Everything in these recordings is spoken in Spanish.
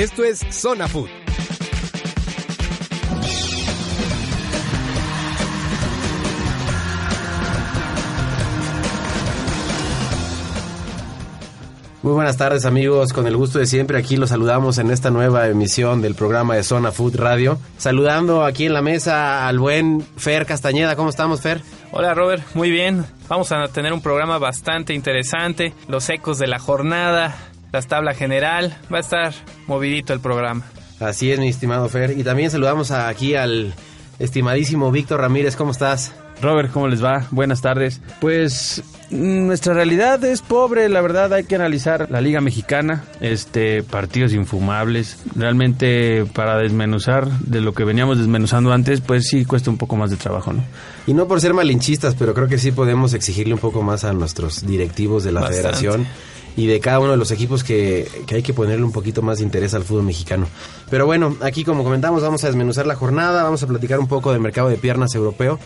Esto es Zona Food. Muy buenas tardes amigos, con el gusto de siempre aquí los saludamos en esta nueva emisión del programa de Zona Food Radio. Saludando aquí en la mesa al buen Fer Castañeda, ¿cómo estamos Fer? Hola Robert, muy bien. Vamos a tener un programa bastante interesante, los ecos de la jornada, la tabla general, va a estar movidito el programa. Así es mi estimado Fer, y también saludamos aquí al estimadísimo Víctor Ramírez, ¿cómo estás? Robert, ¿cómo les va? Buenas tardes. Pues nuestra realidad es pobre, la verdad hay que analizar la Liga Mexicana, este partidos infumables. Realmente para desmenuzar de lo que veníamos desmenuzando antes, pues sí cuesta un poco más de trabajo, ¿no? Y no por ser malinchistas, pero creo que sí podemos exigirle un poco más a nuestros directivos de la Bastante. federación y de cada uno de los equipos que, que hay que ponerle un poquito más de interés al fútbol mexicano. Pero bueno, aquí como comentamos vamos a desmenuzar la jornada, vamos a platicar un poco del mercado de piernas europeo,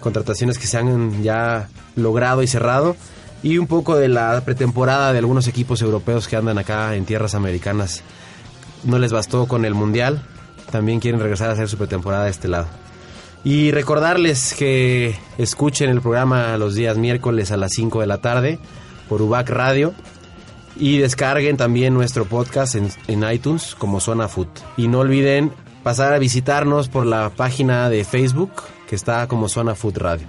contrataciones que se han ya logrado y cerrado y un poco de la pretemporada de algunos equipos europeos que andan acá en tierras americanas. No les bastó con el Mundial, también quieren regresar a hacer su pretemporada de este lado. Y recordarles que escuchen el programa los días miércoles a las 5 de la tarde por UBAC Radio y descarguen también nuestro podcast en, en iTunes como Zona Food. Y no olviden pasar a visitarnos por la página de Facebook que está como Zona Food Radio.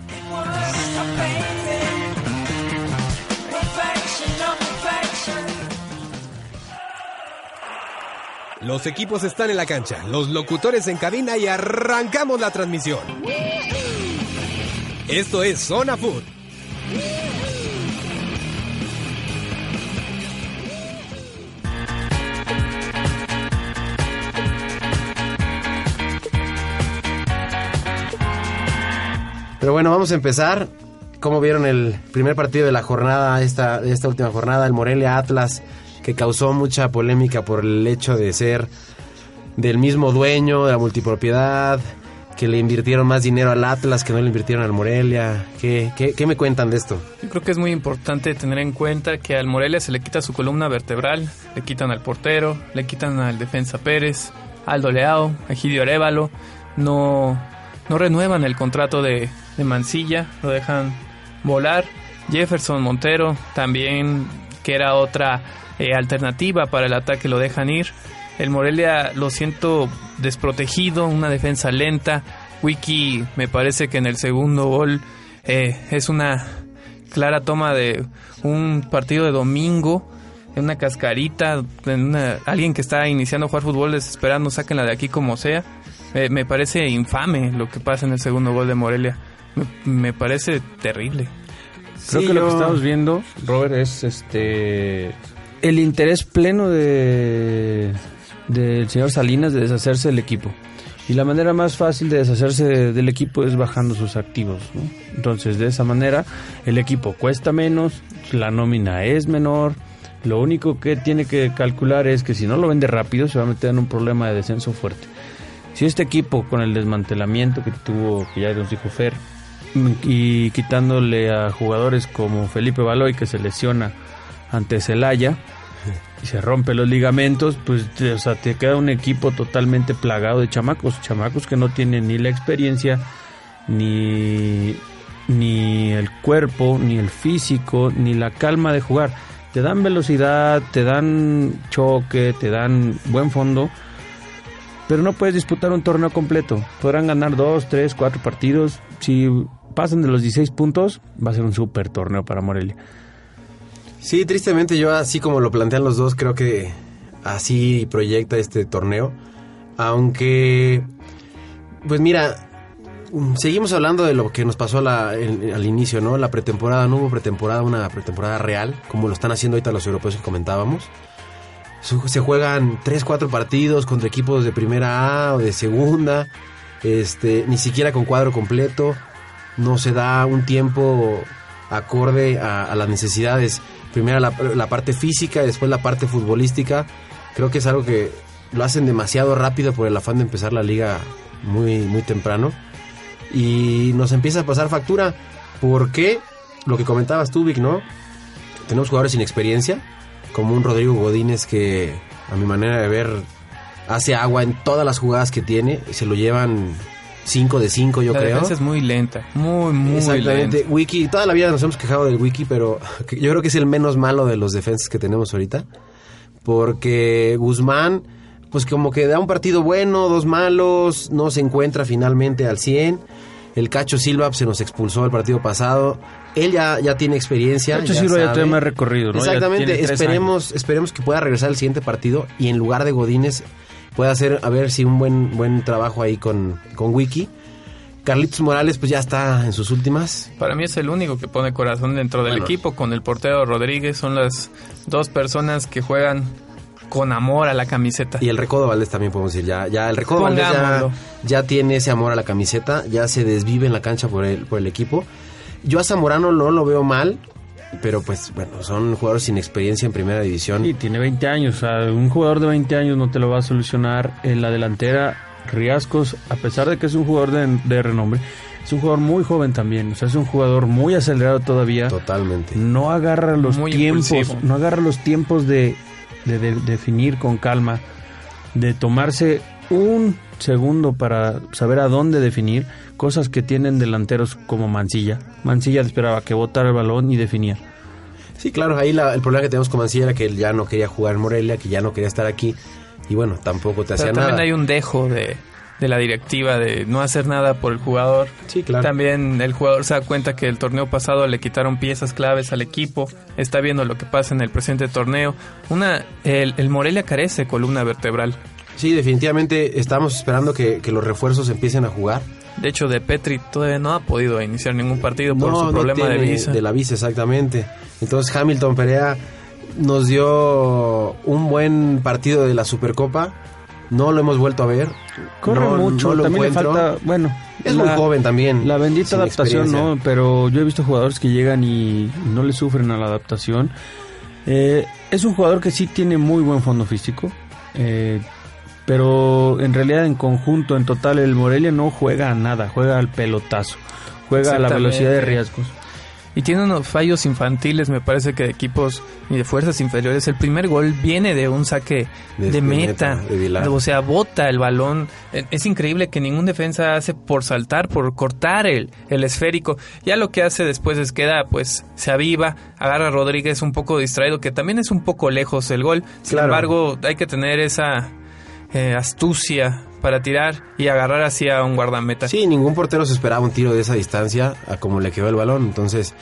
Los equipos están en la cancha, los locutores en cabina y arrancamos la transmisión. Esto es Zona Food. Pero bueno, vamos a empezar. ¿Cómo vieron el primer partido de la jornada, esta, esta última jornada, el Morelia Atlas, que causó mucha polémica por el hecho de ser del mismo dueño, de la multipropiedad, que le invirtieron más dinero al Atlas que no le invirtieron al Morelia? ¿Qué, qué, qué me cuentan de esto? Yo creo que es muy importante tener en cuenta que al Morelia se le quita su columna vertebral, le quitan al portero, le quitan al defensa Pérez, Aldo Leao, Egidio Arevalo, no, no renuevan el contrato de, de Mancilla, lo dejan volar. Jefferson Montero también, que era otra eh, alternativa para el ataque, lo dejan ir. El Morelia lo siento desprotegido, una defensa lenta. Wiki me parece que en el segundo gol eh, es una clara toma de un partido de domingo, en una cascarita, en una- alguien que está iniciando a jugar fútbol desesperando, sáquenla de aquí como sea. Eh, me parece infame lo que pasa en el segundo gol de Morelia. Me, me parece terrible. Creo Sí, que lo que estamos viendo, Robert, es este el interés pleno de del señor Salinas de deshacerse del equipo. Y la manera más fácil de deshacerse de- del equipo es bajando sus activos. ¿no? Entonces, de esa manera, el equipo cuesta menos, la nómina es menor. Lo único que tiene que calcular es que si no lo vende rápido, se va a meter en un problema de descenso fuerte. Si este equipo, con el desmantelamiento que tuvo, que ya nos dijo Fer, y quitándole a jugadores como Felipe Baloy, que se lesiona ante Celaya, y se rompe los ligamentos, pues o sea, te queda un equipo totalmente plagado de chamacos, chamacos que no tienen ni la experiencia, ni, ni el cuerpo, ni el físico, ni la calma de jugar. Te dan velocidad, te dan choque, te dan buen fondo, pero no puedes disputar un torneo completo. Podrán ganar dos, tres, cuatro partidos. Si pasan de los 16 puntos, va a ser un super torneo para Morelia. Sí, tristemente yo así como lo plantean los dos, creo que así proyecta este torneo. Aunque, pues mira, mm, seguimos hablando de lo que nos pasó al inicio, ¿no? La pretemporada, no hubo pretemporada, una pretemporada real, como lo están haciendo ahorita los europeos que comentábamos. Se juegan 3, 4 partidos contra equipos de primera A o de segunda. Este, ni siquiera con cuadro completo. No se da un tiempo acorde a, las necesidades. Primero la, la parte física, después la parte futbolística. Creo que es algo que lo hacen demasiado rápido por el afán de empezar la liga muy, muy temprano. Y nos empieza a pasar factura. Porque lo que comentabas tú, Vic, ¿no? Tenemos jugadores sin experiencia, como un Rodrigo Godínez que, a mi manera de ver, hace agua en todas las jugadas que tiene. y Se lo llevan 5 de 5, yo la creo. defensa es muy lenta, muy, muy Exactamente. lenta. Wiki, toda la vida nos hemos quejado del Wiki, pero yo creo que es el menos malo de los defensas que tenemos ahorita. Porque Guzmán, pues como que da un partido bueno, dos malos, no se encuentra finalmente al 100. El Cacho Silva se nos expulsó el partido pasado. Él ya, ya tiene experiencia. Cacho Silva ya tiene más recorrido, ¿no? Exactamente. Esperemos, esperemos que pueda regresar al siguiente partido y en lugar de Godínez pueda hacer, a ver si un buen, buen trabajo ahí con, con Wiki. Carlitos Morales, pues ya está en sus últimas. Para mí es el único que pone corazón dentro del Bueno. equipo con el portero Rodríguez. Son las dos personas que juegan con amor a la camiseta. Y el Recodo Valdés también podemos decir, ya, ya el Recodo Valdés ya, ya tiene ese amor a la camiseta, ya se desvive en la cancha por el, por el equipo. Yo a Zamorano no lo veo mal, pero pues bueno, son jugadores sin experiencia en primera división. Sí, tiene 20 años. O sea, un jugador de 20 años no te lo va a solucionar en la delantera. Riascos, a pesar de que es un jugador de, de renombre, es un jugador muy joven también. O sea, es un jugador muy acelerado todavía. Totalmente. No agarra los Muy tiempos, impulsivo. no agarra los tiempos de, de- de definir con calma, de tomarse un segundo para saber a dónde definir, cosas que tienen delanteros como Mancilla. Mancilla esperaba que botara el balón y definía. Sí, claro, ahí la- el problema que tenemos con Mancilla era que él ya no quería jugar en Morelia, que ya no quería estar aquí. Y bueno, tampoco te Pero hacía también nada. hay un dejo de, de la directiva de no hacer nada por el jugador. Sí, claro. También el jugador se da cuenta que el torneo pasado le quitaron piezas claves al equipo. Está viendo lo que pasa en el presente torneo. Una, el, el Morelia carece de columna vertebral. Sí, definitivamente estamos esperando que, que los refuerzos empiecen a jugar. De hecho, De Petri todavía no ha podido iniciar ningún partido por No, su no problema de visa. De la visa, exactamente. Entonces Hamilton Perea nos dio un buen partido de la Supercopa. No lo hemos vuelto a ver. Corre No- mucho, no lo también encuentro. le falta, bueno, Es muy joven también, La bendita adaptación. ¿no? Pero yo he visto jugadores que llegan y no le sufren a la adaptación. Eh, es un jugador que sí tiene muy buen fondo físico, eh, pero en realidad en conjunto, en total, el Morelia no juega a nada, juega al pelotazo, juega a la velocidad de riesgos. Y tiene unos fallos infantiles, me parece que de equipos y de fuerzas inferiores. El primer gol viene de un saque De- meta. meta, de o sea, bota el balón. Eh, Es increíble que ningún defensa hace por saltar, por cortar el, el esférico. Ya lo que hace después es queda, pues, se aviva, agarra a Rodríguez un poco distraído, que también es un poco lejos el gol. Sin Claro. embargo, hay que tener esa eh, astucia para tirar y agarrar hacia un guardameta. Sí, ningún portero se esperaba un tiro de esa distancia a como le quedó el balón. Entonces,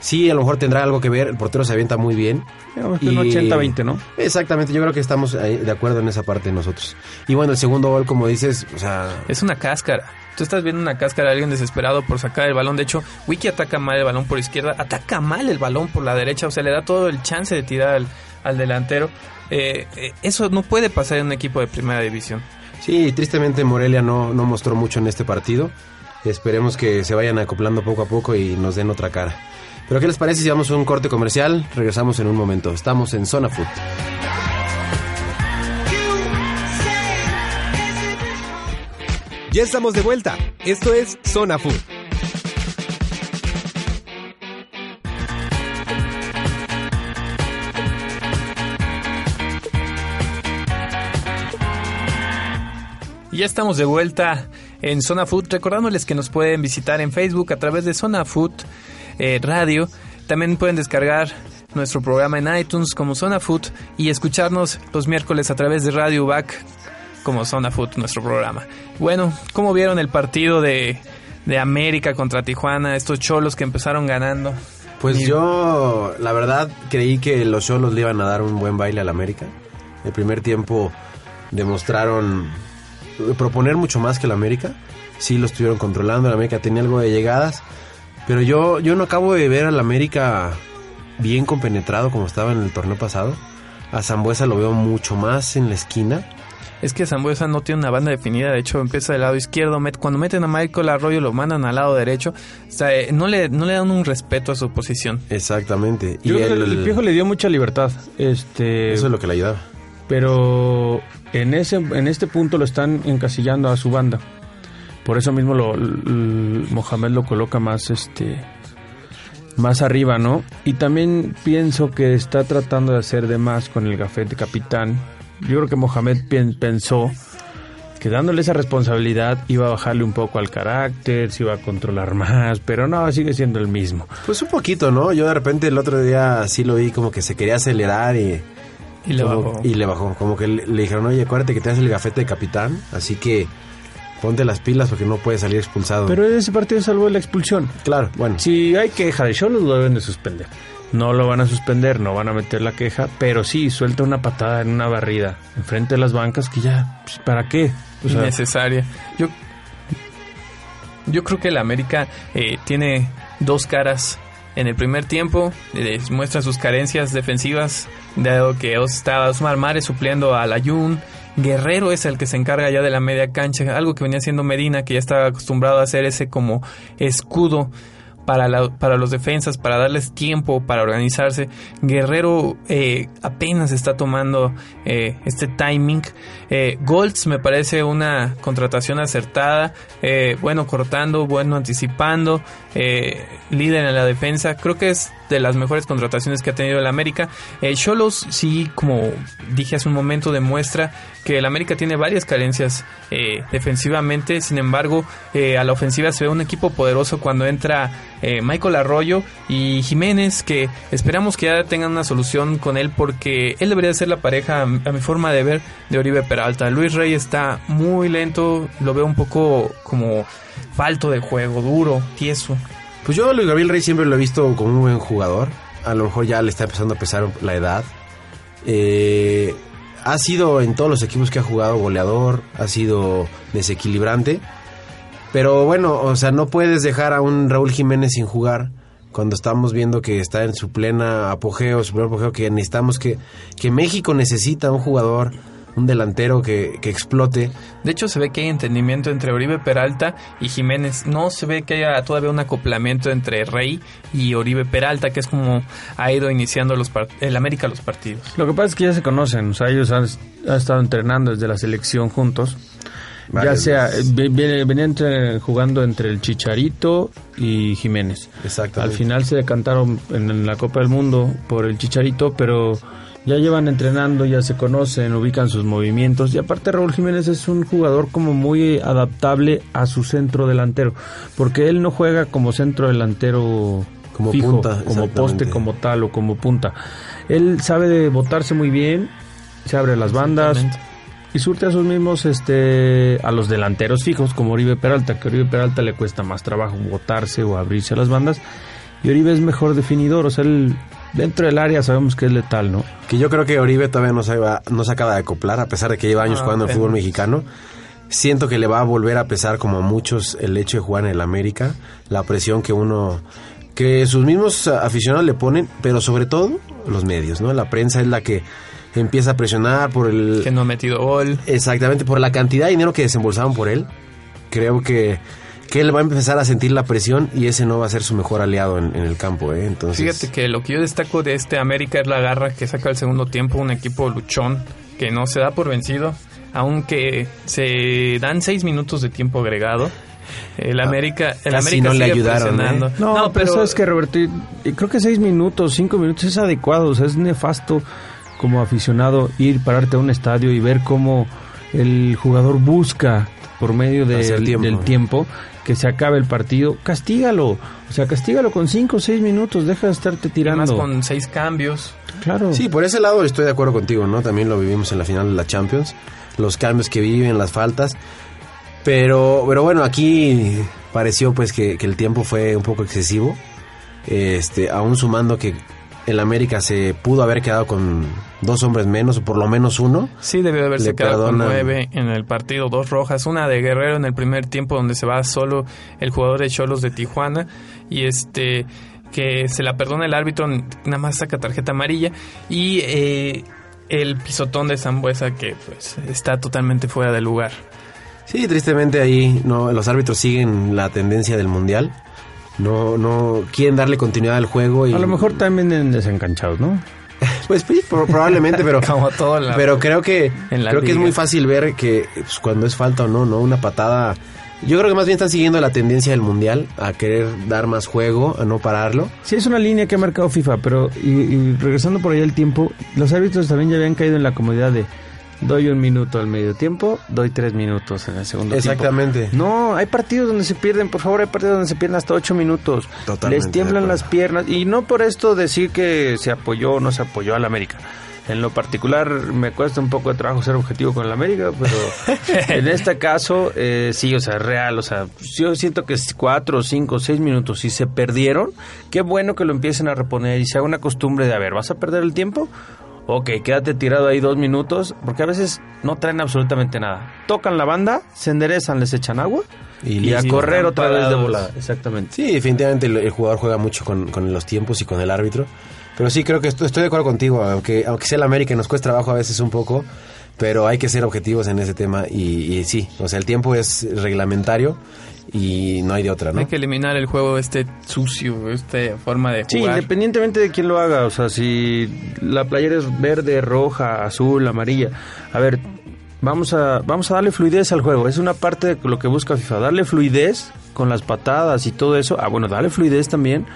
sí, a lo mejor tendrá algo que ver. El portero se avienta muy bien. Digamos que un 80-20, ¿no? Exactamente, yo creo que estamos de acuerdo en esa parte nosotros. Y bueno, el segundo gol, como dices, o sea, Es una cáscara. Tú estás viendo una cáscara de alguien desesperado por sacar el balón. De hecho, Wiki ataca mal el balón por izquierda, ataca mal el balón por la derecha. O sea, le da todo el chance de tirar al, al delantero. Eh, eh, eso no puede pasar en un equipo de primera división. sí, tristemente Morelia no, no mostró mucho en este partido. Esperemos que se vayan acoplando poco a poco y nos den otra cara. Pero ¿qué les parece si vamos a un corte comercial? Regresamos en un momento. Estamos en Zona Food. Ya estamos de vuelta. Esto es Zona Food. Y ya estamos de vuelta en Zona Food, recordándoles que nos pueden visitar en Facebook a través de Zona Food eh, Radio. También pueden descargar nuestro programa en iTunes como Zona Food y escucharnos los miércoles a través de Radio Back como Zona Food, nuestro programa. Bueno, ¿cómo vieron el partido de, de América contra Tijuana? Estos cholos que empezaron ganando. Pues yo, la verdad, creí que los Cholos le iban a dar un buen baile al América. El primer tiempo demostraron proponer mucho más que el América. Sí lo estuvieron controlando, el América tenía algo de llegadas. Pero yo, yo no acabo de ver al América bien compenetrado como estaba en el torneo pasado. A Zambuesa lo veo mucho más en la esquina. Es que Zambuesa no tiene una banda definida, de hecho empieza del lado izquierdo, met- cuando meten a Michael Arroyo lo mandan al lado derecho, o sea, eh, no le, no le dan un respeto a su posición. Exactamente. Yo y creo que el- el, Piojo le dio mucha libertad. Este, Eso es lo que le ayudaba. pero en ese en este punto lo están encasillando a su banda. Por eso mismo lo, Mohamed lo coloca más este más arriba, ¿no? Y también pienso que está tratando de hacer de más con el gafete capitán. Yo creo que Mohamed pen- pensó que dándole esa responsabilidad iba a bajarle un poco al carácter, se iba a controlar más, pero no, sigue siendo el mismo. Pues un poquito, ¿no? Yo de repente el otro día sí lo vi como que se quería acelerar y... Y le como- bajó. Y le bajó. Como que le, le dijeron, oye, acuérdate que te haces el gafete de capitán, así que ponte las pilas porque no puedes salir expulsado. Pero ese partido salvó la expulsión. claro, bueno. Si hay queja de Cholos, lo deben de suspender. No lo van a suspender, no van a meter la queja, pero sí, suelta una patada en una barrida enfrente de las bancas que ya, pues, ¿para qué? O sea, innecesaria. Yo, yo creo que el América eh, tiene dos caras. En el primer tiempo eh, muestra sus carencias defensivas, dado que está Osmar Mares supliendo al Ayun. Guerrero es el que se encarga ya de la media cancha, algo que venía haciendo Medina, que ya estaba acostumbrado a hacer ese como escudo para, la- para los defensas, para darles tiempo, para organizarse. Guerrero eh, apenas está tomando eh, este timing. Eh, Golds me parece una contratación acertada, eh, bueno cortando, bueno anticipando, líder en la defensa. Creo que es de las mejores contrataciones que ha tenido el América. Cholos sí, como dije hace un momento, demuestra que el América tiene varias carencias defensivamente. Sin embargo, a la ofensiva se ve un equipo poderoso cuando entra eh, Michael Arroyo y Jiménez, que esperamos que ya tengan una solución con él porque él debería ser la pareja, a mi forma de ver, de Oribe Peralta. Luis Rey está muy lento, lo veo un poco como falto de juego, duro, tieso. Pues yo Luis Gabriel Rey siempre lo he visto como un buen jugador. A lo mejor ya le está empezando a pesar la edad. Eh, ha sido en todos los equipos que ha jugado goleador, ha sido desequilibrante. Pero bueno, o sea, no puedes dejar a un Raúl Jiménez sin jugar cuando estamos viendo que está en su plena apogeo, su pleno apogeo, que necesitamos que, que México necesita un jugador, un delantero que, que explote. De hecho, se ve que hay entendimiento entre Oribe Peralta y Jiménez. No se ve que haya todavía un acoplamiento entre Rey y Oribe Peralta, que es como ha ido iniciando los el América los partidos. Lo que pasa es que ya se conocen, o sea, ellos han, han estado entrenando desde la selección juntos. Ya sea, ve- venían entre- jugando entre el Chicharito y Jiménez. Exactamente. Al final se decantaron en, la Copa del Mundo por el Chicharito, pero ya llevan entrenando, ya se conocen, ubican sus movimientos. Y aparte Raúl Jiménez es un jugador como muy adaptable a su centro delantero, porque él no juega como centro delantero Como fijo, punta, como poste, como tal o como punta. Él sabe de botarse muy bien, se abre las bandas. Y surte a sus mismos este a los delanteros fijos como Oribe Peralta, que a Oribe Peralta le cuesta más trabajo botarse o abrirse a las bandas y Oribe es mejor definidor, o sea, él dentro del área sabemos que es letal, ¿no? Que yo creo que Oribe todavía no se, va- no se acaba de acoplar, a pesar de que lleva años Ah, jugando el apenas. fútbol mexicano. Siento que le va a volver a pesar como a muchos el hecho de jugar en el América, la presión que uno, que sus mismos aficionados le ponen, pero sobre todo los medios, ¿no? La prensa es la que empieza a presionar por el... Que no ha metido gol. Exactamente, por la cantidad de dinero que desembolsaban por él. Creo que, que él va a empezar a sentir la presión y ese no va a ser su mejor aliado en, en el campo, ¿eh? Entonces... Fíjate que lo que yo destaco de este América es la garra que saca el segundo tiempo, un equipo luchón que no se da por vencido, aunque se dan seis minutos de tiempo agregado. El América, el Ah, casi América no le ayudaron. ¿eh? No, pero sabes que Roberto, y- y creo que seis minutos, cinco minutos es adecuado, o sea, es nefasto como aficionado ir, pararte a un estadio y ver cómo el jugador busca por medio de- Hacer tiempo. del tiempo que se acabe el partido, castígalo, o sea, castígalo con cinco o seis minutos, deja de estarte Además tirando. con seis cambios. Claro. Sí, por ese lado estoy de acuerdo contigo, ¿no? También lo vivimos en la final de la Champions, los cambios que viven, las faltas. Pero, pero bueno, aquí pareció pues que, que el tiempo fue un poco excesivo. Este, aún sumando que el América se pudo haber quedado con dos hombres menos, o por lo menos uno. Sí, debió de haberse Le quedado con nueve en el partido, dos rojas, una de Guerrero en el primer tiempo donde se va solo el jugador de Cholos de Tijuana y este que se la perdona el árbitro, nada más saca tarjeta amarilla y eh, el pisotón de Zambuesa que pues está totalmente fuera de lugar. Sí, tristemente ahí no los árbitros siguen la tendencia del mundial. No no quieren darle continuidad al juego y A lo mejor también en desencanchados, ¿no? Pues sí, probablemente, pero Como todo la- pero creo que en la creo que es muy fácil ver que pues, cuando es falta o no, no una patada. Yo creo que más bien están siguiendo la tendencia del mundial a querer dar más juego, a no pararlo. Sí, es una línea que ha marcado FIFA, pero y, y regresando por ahí el tiempo, los árbitros también ya habían caído en la comodidad de doy un minuto al medio tiempo, doy tres minutos en el segundo tiempo. Exactamente. No, hay partidos donde se pierden, por favor, hay partidos donde se pierden hasta ocho minutos. Totalmente Les tiemblan las piernas. Y no por esto decir que se apoyó o no se apoyó al América. En lo particular me cuesta un poco de trabajo ser objetivo con el América, pero en este caso eh, sí, o sea, es real, o sea, yo siento que es cuatro, cinco, seis minutos si se perdieron, qué bueno que lo empiecen a reponer y se haga una costumbre de, a ver, ¿vas a perder el tiempo? Ok, quédate tirado ahí dos minutos, porque a veces no traen absolutamente nada. Tocan la banda, se enderezan, les echan agua Y y, a correr otra vez de volada. Exactamente. Sí, definitivamente el, el jugador juega mucho con, con los tiempos y con el árbitro. Pero sí, creo que estoy, estoy de acuerdo contigo, aunque, aunque sea el América nos cuesta trabajo a veces un poco, pero hay que ser objetivos en ese tema y, y sí, o sea, el tiempo es reglamentario y no hay de otra, ¿no? Hay que eliminar el juego este sucio, esta forma de Sí, jugar. independientemente de quién lo haga, o sea, si la playera es verde, roja, azul, amarilla, a ver, vamos a vamos a darle fluidez al juego, es una parte de lo que busca FIFA, darle fluidez con las patadas y todo eso. Ah, bueno, darle fluidez también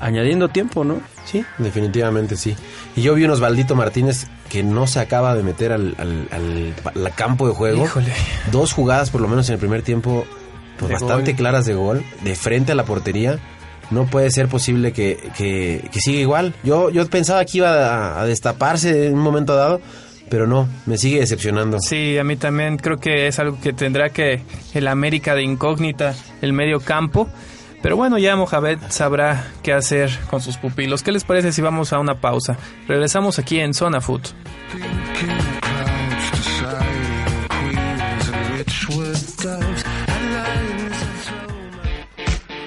añadiendo tiempo, ¿no? Sí, definitivamente sí. Y yo vi un Osvaldito Martínez que no se acaba de meter al, al- al- al campo de juego. Híjole. Dos jugadas por lo menos en el primer tiempo pues, De bastante gol. claras de gol, de frente a la portería. No puede ser posible que, que, que siga igual. Yo, yo pensaba que iba a, a destaparse en un momento dado, pero no, me sigue decepcionando. Sí, a mí también creo que es algo que tendrá que el América de incógnita, el medio campo. Pero bueno, ya Mohamed sabrá qué hacer con sus pupilos. ¿Qué les parece si vamos a una pausa? Regresamos aquí en Zona Food.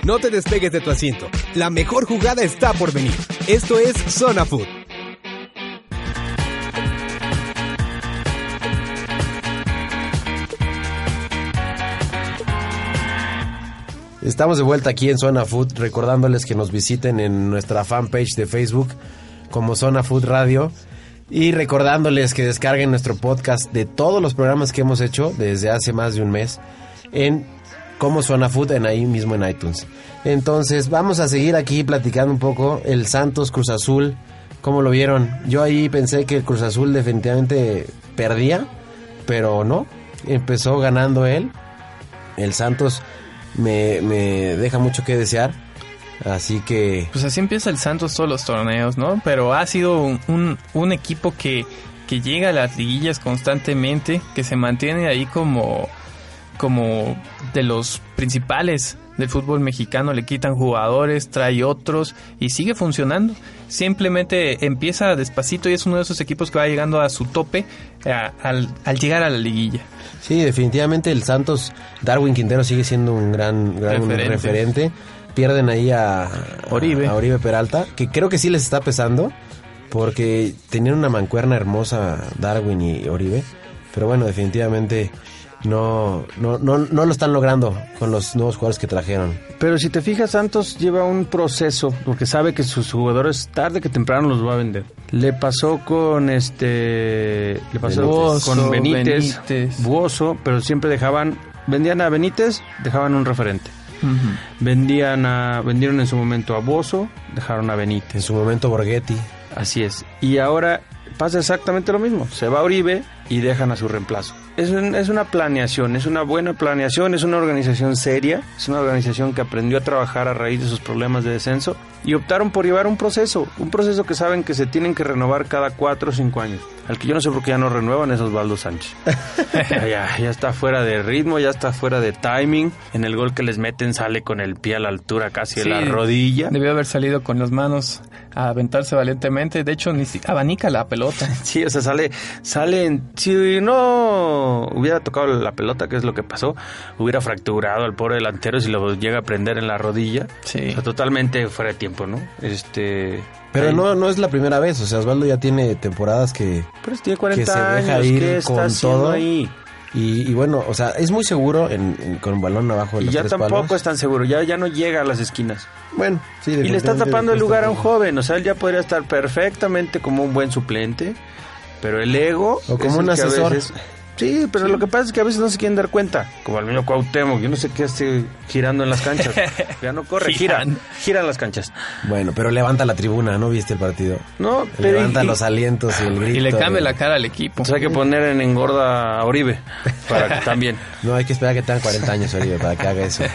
No te despegues de tu asiento. La mejor jugada está por venir. Esto es Zona Food. Estamos de vuelta aquí en Zona Food, recordándoles que nos visiten en nuestra fanpage de Facebook como Zona Food Radio y recordándoles que descarguen nuestro podcast de todos los programas que hemos hecho desde hace más de un mes en como Zona Food en ahí mismo en iTunes. Entonces vamos a seguir aquí platicando un poco el Santos Cruz Azul, ¿cómo lo vieron? Yo ahí pensé que el Cruz Azul definitivamente perdía, pero no, empezó ganando él. El Santos me, me deja mucho que desear. Así que Pues así empieza el Santos todos los torneos, ¿no? Pero ha sido un, un- un equipo que, que llega a las liguillas constantemente, que se mantiene ahí como, como de los principales del fútbol mexicano, le quitan jugadores, trae otros y sigue funcionando. Simplemente empieza despacito y es uno de esos equipos que va llegando a su tope a- al, al llegar a la liguilla. sí, definitivamente el Santos, Darwin Quintero sigue siendo un gran, gran Referente. referente. Pierden ahí a Oribe. a Oribe Peralta, que creo que sí les está pesando, porque tenían una mancuerna hermosa Darwin y Oribe. Pero bueno, definitivamente no, no, no, no lo están logrando con los nuevos jugadores que trajeron. Pero si te fijas, Santos lleva un proceso porque sabe que sus jugadores tarde que temprano los va a vender. Le pasó con este, le pasó Buoso, con Benítez, Benítez. Buoso, pero siempre dejaban, vendían a Benítez, dejaban un referente. Vendían a, vendieron en su momento a Bozo, dejaron a Benítez. En su momento Borghetti. Así es. Y ahora pasa exactamente lo mismo. Se va Oribe y dejan a su reemplazo. Es, un- es una planeación, es una buena planeación, es una organización seria, es una organización que aprendió a trabajar a raíz de sus problemas de descenso y optaron por llevar un proceso, un proceso que saben que se tienen que renovar cada cuatro o cinco años. Al que yo no sé por qué ya no renuevan es Osvaldo Sánchez. ya, está fuera de ritmo, ya está fuera de timing. En el gol que les meten sale con el pie a la altura casi de la rodilla. Debió haber salido con las manos a aventarse valientemente. De hecho, ni si abanica la pelota. Sí, o sea, sale, sale, en- si no hubiera tocado la pelota, que es lo que pasó, hubiera fracturado al pobre delantero si lo llega a prender en la rodilla. Sí. O sea, totalmente fuera de tiempo, ¿no? Este, Pero Ahí. no, no es la primera vez, o sea, Osvaldo ya tiene temporadas que... Pero tiene 40 que se años, deja ir ¿qué está con haciendo todo. ahí? Y, y bueno, o sea, es muy seguro en, en- con un balón abajo de Y ya tres tampoco palos. es tan seguro, ya, ya no llega a las esquinas. Bueno, sí, Y le está tapando el lugar a un joven, o sea, él ya podría estar perfectamente como un buen suplente, pero el ego... O como un asesor. veces- Sí, pero lo que pasa es que a veces no se quieren dar cuenta, como al mismo Cuauhtémoc, yo no sé qué hace girando en las canchas, ya no corre, gira, Girando. gira en las canchas. Bueno, pero levanta la tribuna, ¿no viste el partido? No, pero... Levanta y- los alientos y el grito. Y le cambia la cara al equipo. Entonces hay que poner en engorda a Oribe, para que también... No, hay que esperar a que tengan 40 años, Oribe, para que haga eso.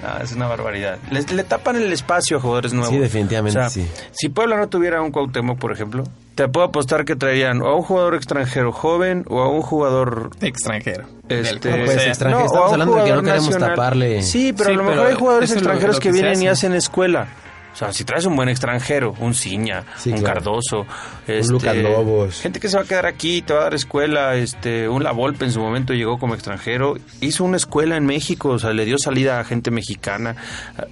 No, es una barbaridad. Les- le tapan el espacio a jugadores nuevos. Sí, definitivamente, O sea, sí. Si Puebla no tuviera un Cuauhtémoc, por ejemplo, te puedo apostar que traerían o a un jugador extranjero joven o a un jugador... extranjero. Este, pues, o sea, extranjero. estamos hablando de que no queremos taparle. Sí, pero Sí, a lo mejor hay jugadores extranjeros lo que vienen y hace. hacen escuela. O sea, si traes un buen extranjero, un Ciña, Sí, un claro. Cardoso, este, Lucas Lobos. gente que se va a quedar aquí, te va a dar escuela, este, un La Volpe en su momento llegó como extranjero, hizo una escuela en México, o sea, le dio salida a gente mexicana,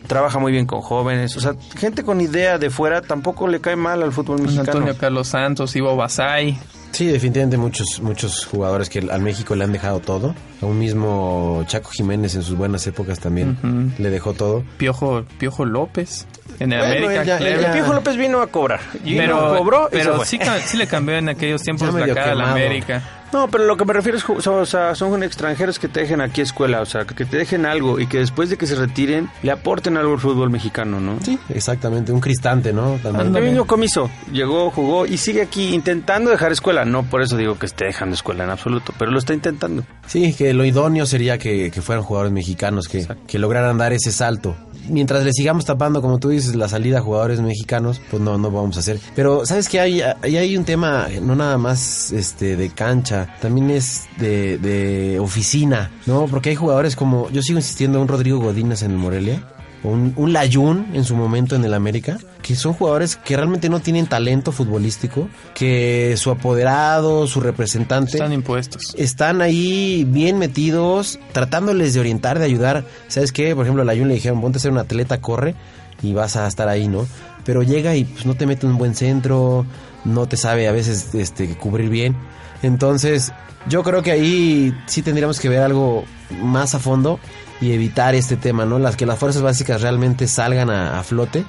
trabaja muy bien con jóvenes, o sea, gente con idea de fuera tampoco le cae mal al fútbol mexicano. Antonio Carlos Santos, Ivo Basay. Sí, definitivamente muchos muchos jugadores que al México le han dejado todo. A un mismo Chaco Jiménez en sus buenas épocas también le dejó todo. Piojo, Piojo López. En Bueno, América. El Piojo López vino a cobrar. Y pero no cobró y se pero fue. sí, le cambió en aquellos tiempos la cara a la. América. No, pero lo que me refiero es, o sea, son extranjeros que te dejen aquí escuela, o sea, que te dejen algo y que después de que se retiren le aporten algo al fútbol mexicano, ¿no? Sí, exactamente, un cristante, ¿no? También. Mismo comiso llegó, jugó y sigue aquí intentando dejar escuela. No por eso digo que esté dejando escuela en absoluto, pero lo está intentando. Sí, que lo idóneo sería que, que fueran jugadores mexicanos, que, que lograran dar ese salto. Mientras le sigamos tapando, como tú dices, la salida a jugadores mexicanos, pues no, no vamos a hacer. Pero, ¿sabes qué? Hay, hay, un tema, no nada más este de cancha, también es de, de oficina, ¿no? Porque hay jugadores como, yo sigo insistiendo, un Rodrigo Godínez en el Morelia, un, un Layún en su momento en el América, que son jugadores que realmente no tienen talento futbolístico, que su apoderado, su representante Están impuestos. están ahí bien metidos, tratándoles de orientar, de ayudar. ¿Sabes qué? Por ejemplo, a Layun le dijeron, ponte a ser un atleta, corre y vas a estar ahí, ¿no? Pero llega y pues no te mete un buen centro, no te sabe a veces este, cubrir bien. Entonces, yo creo que ahí sí tendríamos que ver algo más a fondo y evitar este tema, ¿no? Las que las fuerzas básicas realmente salgan a, a flote,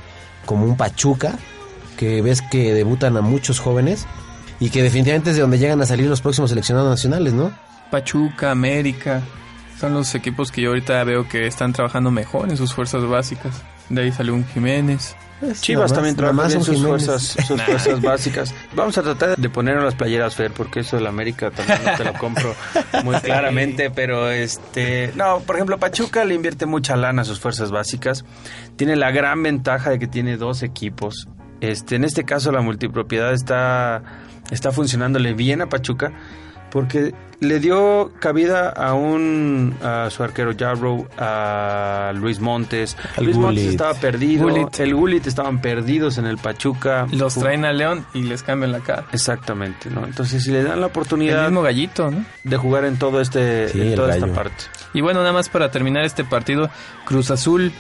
como un Pachuca, que ves que debutan a muchos jóvenes y que definitivamente es de donde llegan a salir los próximos seleccionados nacionales, ¿no? Pachuca, América. Son los equipos que yo ahorita veo que están trabajando mejor en sus fuerzas básicas. De ahí salió un Jiménez. Chivas también trabaja son sus fuerzas, sus fuerzas básicas. Vamos a tratar de poner las playeras, Fer, porque eso de la América también no te lo compro muy claramente, pero este... No, por ejemplo, Pachuca le invierte mucha lana a sus fuerzas básicas. Tiene la gran ventaja de que tiene dos equipos. Este, en este caso la multipropiedad está, está funcionándole bien a Pachuca porque le dio cabida a un a su arquero Jarrow, a Luis Montes. Luis Montes estaba perdido, Gullit. el Gullit estaban perdidos en el Pachuca. Los traen a León y les cambian la cara. Exactamente, ¿no? Entonces, si le dan la El oportunidad mismo gallito, ¿no? de jugar en todo este Sí, en el toda esta parte. Y bueno, nada más para terminar este partido, Cruz Azul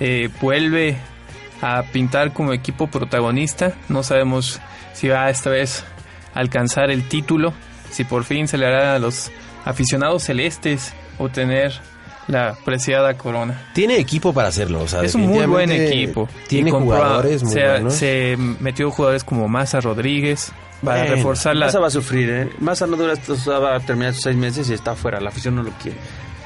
eh, vuelve a pintar como equipo protagonista. No sabemos si va esta vez a alcanzar el título, si por fin se le hará a los aficionados celestes obtener la preciada corona. Tiene equipo para hacerlo, o sea, es un muy buen equipo. Tiene jugadores muy se, buenos. se metió jugadores como Maza Rodríguez para Bueno, reforzar la... Massa va a sufrir, ¿eh? Massa no dura estos, va a terminar sus seis meses y está afuera. La afición no lo quiere.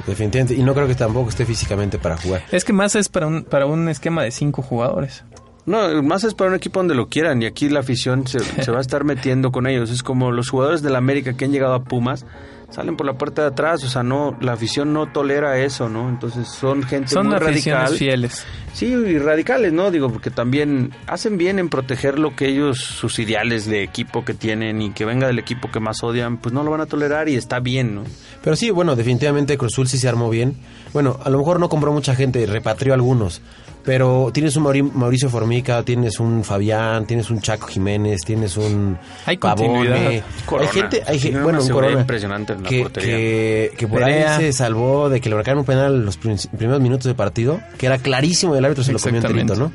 Definitivamente, y no creo que tampoco esté físicamente para jugar. Es que Maza es para un, para un esquema de cinco jugadores. No, más es para un equipo donde lo quieran y aquí la afición se, se va a estar metiendo con ellos. Es como los jugadores de la América que han llegado a Pumas salen por la puerta de atrás, o sea, no la afición no tolera eso, ¿no? Entonces son gente Son muy radical. fieles. Sí, y radicales, ¿no? Digo, porque también hacen bien en proteger lo que ellos, sus ideales de equipo que tienen y que venga del equipo que más odian, pues no lo van a tolerar y está bien, ¿no? Pero sí, bueno, definitivamente Cruzul sí se armó bien. Bueno, a lo mejor no compró mucha gente, repatrió algunos. Pero tienes un Mauri- Mauricio Formica, tienes un Fabián, tienes un Chaco Jiménez, tienes un Hay Pavone. continuidad. Corona. Hay gente, hay gente, bueno, un Corona impresionante en la que, portería. que, que por Perea. ahí se salvó de que le marcaron un penal en los primeros minutos de partido, que era clarísimo y el árbitro se lo comió enterito. ¿no?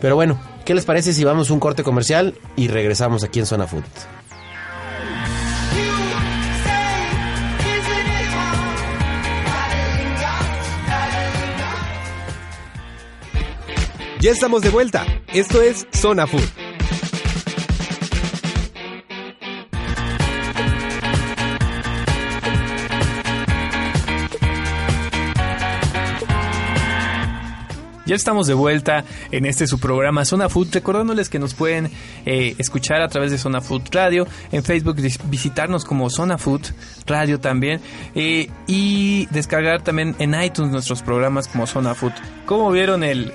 Pero bueno, ¿qué les parece si vamos a un corte comercial y regresamos aquí en Zona Food? Ya estamos de vuelta. Esto es Zona Food. Ya estamos de vuelta en este su programa Zona Food, recordándoles que nos pueden eh, escuchar a través de Zona Food Radio, en Facebook visitarnos como Zona Food Radio también eh, y descargar también en iTunes nuestros programas como Zona Food. ¿Cómo vieron el,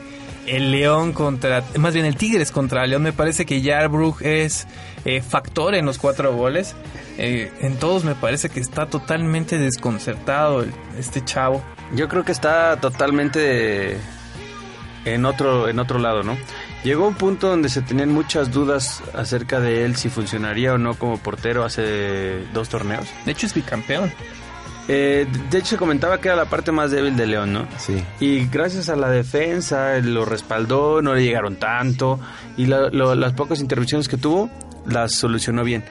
el León contra, más bien el Tigres contra León? Me parece que Yarbrough es eh, factor en los cuatro goles. en todos me parece que está totalmente desconcertado este chavo. Yo creo que está totalmente en otro, en otro lado, ¿no? Llegó un punto donde se tenían muchas dudas acerca de él si funcionaría o no como portero hace dos torneos. De hecho es bicampeón. Eh, de hecho se comentaba que era la parte más débil de León, ¿no? Sí. Y gracias a la defensa lo respaldó, no le llegaron tanto y las pocas intervenciones que tuvo las solucionó bien.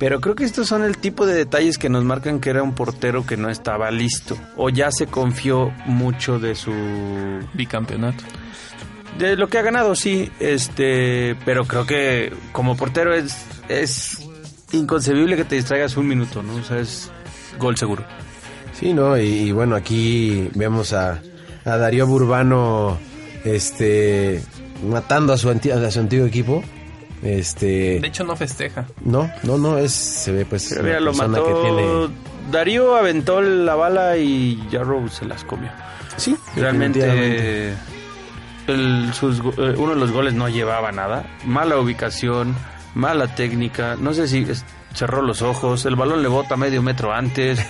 Pero creo que estos son el tipo de detalles que nos marcan que era un portero que no estaba listo o ya se confió mucho de su bicampeonato. De lo que ha ganado, sí, este, pero creo que como portero es, es inconcebible que te distraigas un minuto, ¿no? O sea, es gol seguro. Sí, ¿no? Y, bueno, aquí vemos a, a Darío Burbano este, matando a su, a su antiguo equipo. Este, de hecho no festeja. No, no, no, es se ve pues lo mató, que tiene Darío aventó la bala y Jarrow se las comió. Sí, realmente el, sus, eh, uno de los goles no llevaba nada. Mala ubicación, mala técnica. No sé si cerró los ojos, el balón le bota medio metro antes.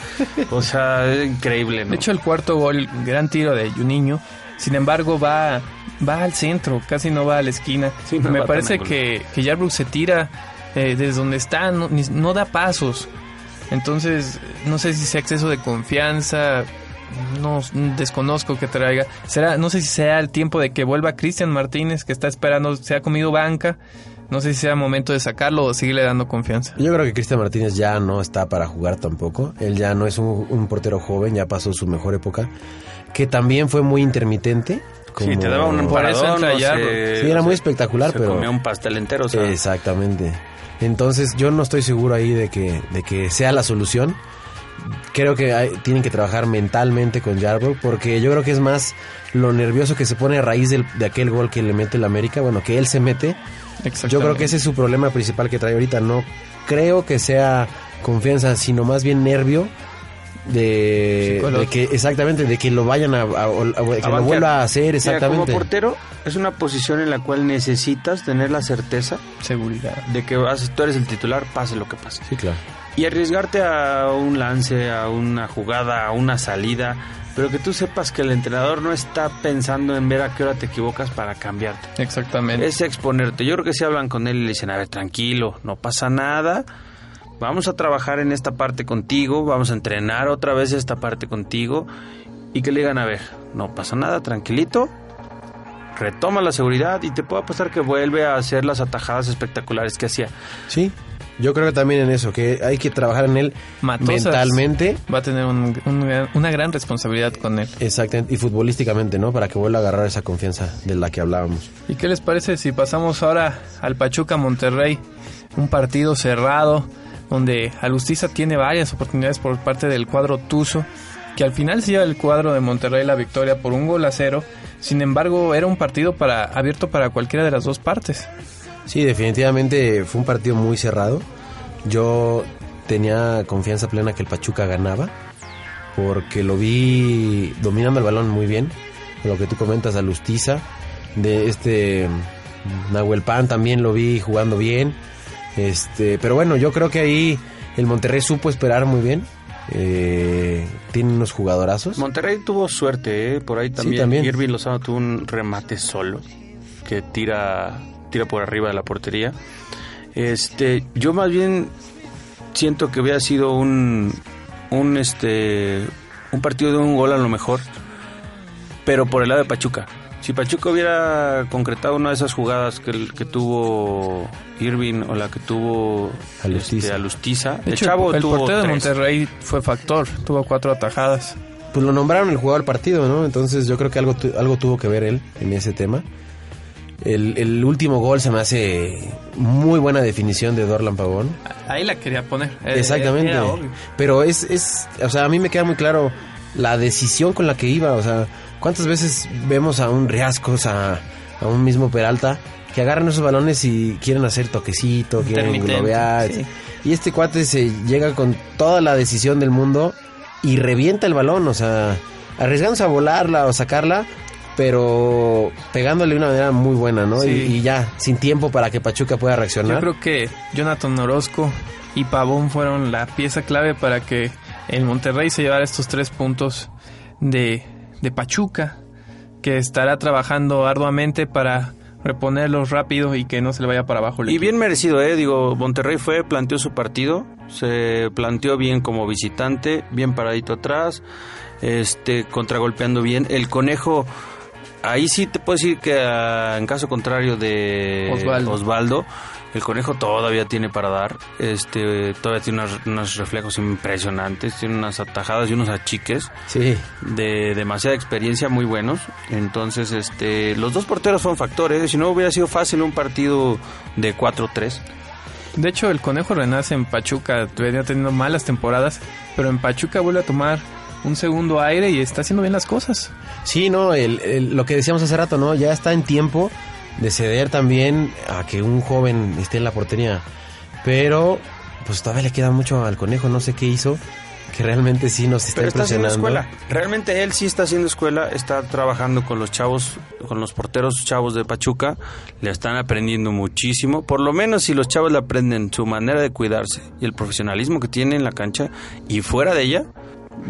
o sea, es increíble. ¿no? De hecho, el cuarto gol, gran tiro de Juninho. Sin embargo, va, va al centro, casi no va a la esquina. Me parece que, que se tira eh, desde donde está, no, no da pasos. Entonces, no sé si sea exceso de confianza, no desconozco que traiga. Será, no sé si sea el tiempo de que vuelva Cristian Martínez, que está esperando, se ha comido banca. No sé si sea momento de sacarlo o seguirle dando confianza. Yo creo que Cristian Martínez ya no está para jugar tampoco. Él ya no es un, portero joven, ya pasó su mejor época. Que también fue muy intermitente. Como... Sí, te daba un paradón, sí, era muy espectacular, pero... comía un pastel entero, Exactamente. Entonces yo no estoy seguro ahí de que, de que sea la solución creo que tienen que trabajar mentalmente con Yarbrough porque yo creo que es más lo nervioso que se pone a raíz de aquel gol que le mete el América, bueno, que él se mete. Yo creo que ese es su problema principal que trae ahorita. No creo que sea confianza, sino más bien nervio de, que exactamente de que lo vayan a, que lo vuelva a hacer exactamente. como portero es una posición en la cual necesitas tener la certeza, seguridad de que vas, tú eres el titular, pase lo que pase. Sí, claro y arriesgarte a un lance, a una jugada, a una salida, pero que tú sepas que el entrenador no está pensando en ver a qué hora te equivocas para cambiarte. Exactamente. Es exponerte. Yo creo que si hablan con él y le dicen, a ver, tranquilo, no pasa nada, vamos a trabajar en esta parte contigo, vamos a entrenar otra vez esta parte contigo y que le digan, a ver, no pasa nada, tranquilito, retoma la seguridad y te puedo apostar que vuelve a hacer las atajadas espectaculares que hacía. Sí, yo creo que también en eso, que hay que trabajar en él mentalmente. Va a tener una gran responsabilidad con él. Exactamente, y futbolísticamente, ¿no? Para que vuelva a agarrar esa confianza de la que hablábamos. ¿Y qué les parece si pasamos ahora al Pachuca Monterrey? Un partido cerrado, donde Alustiza tiene varias oportunidades por parte del cuadro Tuzo, que al final se lleva el cuadro de Monterrey la victoria por un gol a cero. Sin embargo, era un partido para, abierto para cualquiera de las dos partes. Sí, definitivamente fue un partido muy cerrado. Yo tenía confianza plena que el Pachuca ganaba porque lo vi dominando el balón muy bien. Lo que tú comentas a Lustiza, de este Nahuel Pan también lo vi jugando bien. Este, pero bueno, yo creo que ahí el Monterrey supo esperar muy bien. Eh, tiene unos jugadorazos. Monterrey tuvo suerte, ¿eh? por ahí también. Sí, también. Irving Lozano tuvo un remate solo que tira tira por arriba de la portería. Este, yo más bien siento que hubiera sido un, un este un partido de un gol a lo mejor, pero por el lado de Pachuca. Si Pachuca hubiera concretado una de esas jugadas que, que tuvo Irving o la que tuvo Alustiza. este, Alustiza, De el hecho, chavo el tuvo portero de. Monterrey fue factor, tuvo cuatro atajadas. Pues lo nombraron el jugador del partido, ¿no? Entonces yo creo que algo, tu- algo tuvo que ver él en ese tema. El, el último gol se me hace muy buena definición de Dorlan Pavón. Ahí la quería poner. Eh, Exactamente. era obvio. Pero es, es, o sea, a mí me queda muy claro la decisión con la que iba. O sea, ¿cuántas veces vemos a un Riascos, a, a un mismo Peralta, que agarran esos balones y quieren hacer toquecito, quieren globear? sí. Y este cuate se llega con toda la decisión del mundo y revienta el balón, o sea, arriesgándose a volarla o sacarla, pero pegándole de una manera muy buena, ¿no? Sí. Y, y ya, sin tiempo para que Pachuca pueda reaccionar. Yo creo que Jonathan Orozco y Pavón fueron la pieza clave para que el Monterrey se llevara estos tres puntos de, de Pachuca, que estará trabajando arduamente para reponerlos rápido y que no se le vaya para abajo. el Y equipo. bien merecido, ¿eh? Digo, Monterrey fue, planteó su partido, se planteó bien como visitante, bien paradito atrás, este, contragolpeando bien. El conejo, ahí sí te puedo decir que ah, en caso contrario de Osvaldo. Osvaldo, el conejo todavía tiene para dar, este, todavía tiene unos, unos reflejos impresionantes, tiene unas atajadas y unos achiques Sí. de demasiada experiencia muy buenos. Entonces, este, los dos porteros fueron factores. Si no hubiera sido fácil un partido de 4-3. De hecho, el Conejo renace en Pachuca, venía teniendo malas temporadas, pero en Pachuca vuelve a tomar un segundo aire y está haciendo bien las cosas. Sí, no, el, el- lo que decíamos hace rato, ¿no? Ya está en tiempo de ceder también a que un joven esté en la portería. Pero, pues todavía le queda mucho al conejo, no sé qué hizo, que realmente sí nos está Pero está haciendo escuela. Realmente él sí está haciendo escuela, está trabajando con los chavos, con los porteros chavos de Pachuca, le están aprendiendo muchísimo. Por lo menos si los chavos le aprenden su manera de cuidarse y el profesionalismo que tiene en la cancha y fuera de ella,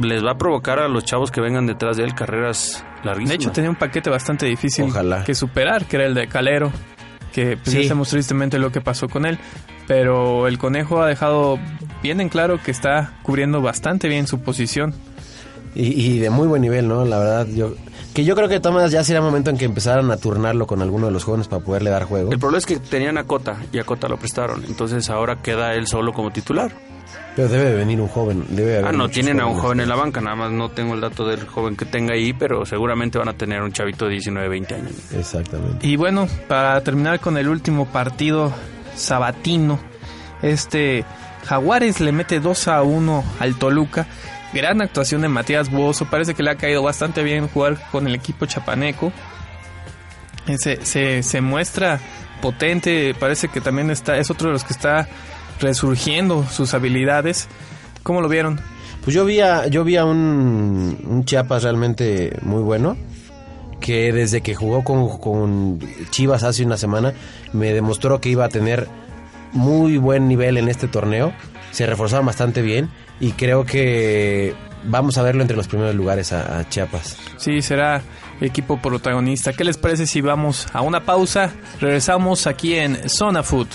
les va a provocar a los chavos que vengan detrás de él carreras larguísimas. De hecho, tenía un paquete bastante difícil Ojalá. que superar, que era el de Calero, que pues, ya Sí. sabemos tristemente lo que pasó con él. Pero el conejo ha dejado bien en claro que está cubriendo bastante bien su posición. Y, y de muy buen nivel, ¿no? La verdad, yo... Que yo creo que Tomás ya será momento en que empezaran a turnarlo con alguno de los jóvenes para poderle dar juego. El problema es que tenían a Cota y a Cota lo prestaron. Entonces ahora queda él solo como titular. Pero debe de venir un joven. Debe haber Ah, no, tienen a un jóvenes. joven en la banca. Nada más no tengo el dato del joven que tenga ahí, pero seguramente van a tener un chavito de 19, 20 años. Exactamente. Y bueno, para terminar con el último partido sabatino, este Jaguares le mete 2 a 1 al Toluca. Gran actuación de Matías Bozo, parece que le ha caído bastante bien jugar con el equipo chapaneco. Eh, Se, se, se muestra potente, parece que también está, es otro de los que está resurgiendo sus habilidades. ¿Cómo lo vieron? Pues yo vi a, yo vi a un, un Chiapas realmente muy bueno, que desde que jugó con, con Chivas hace una semana, me demostró que iba a tener muy buen nivel en este torneo. Se reforzaron bastante bien y creo que vamos a verlo entre los primeros lugares a, a Chiapas. Sí, será equipo protagonista. ¿Qué les parece si vamos a una pausa? Regresamos aquí en Zona Food.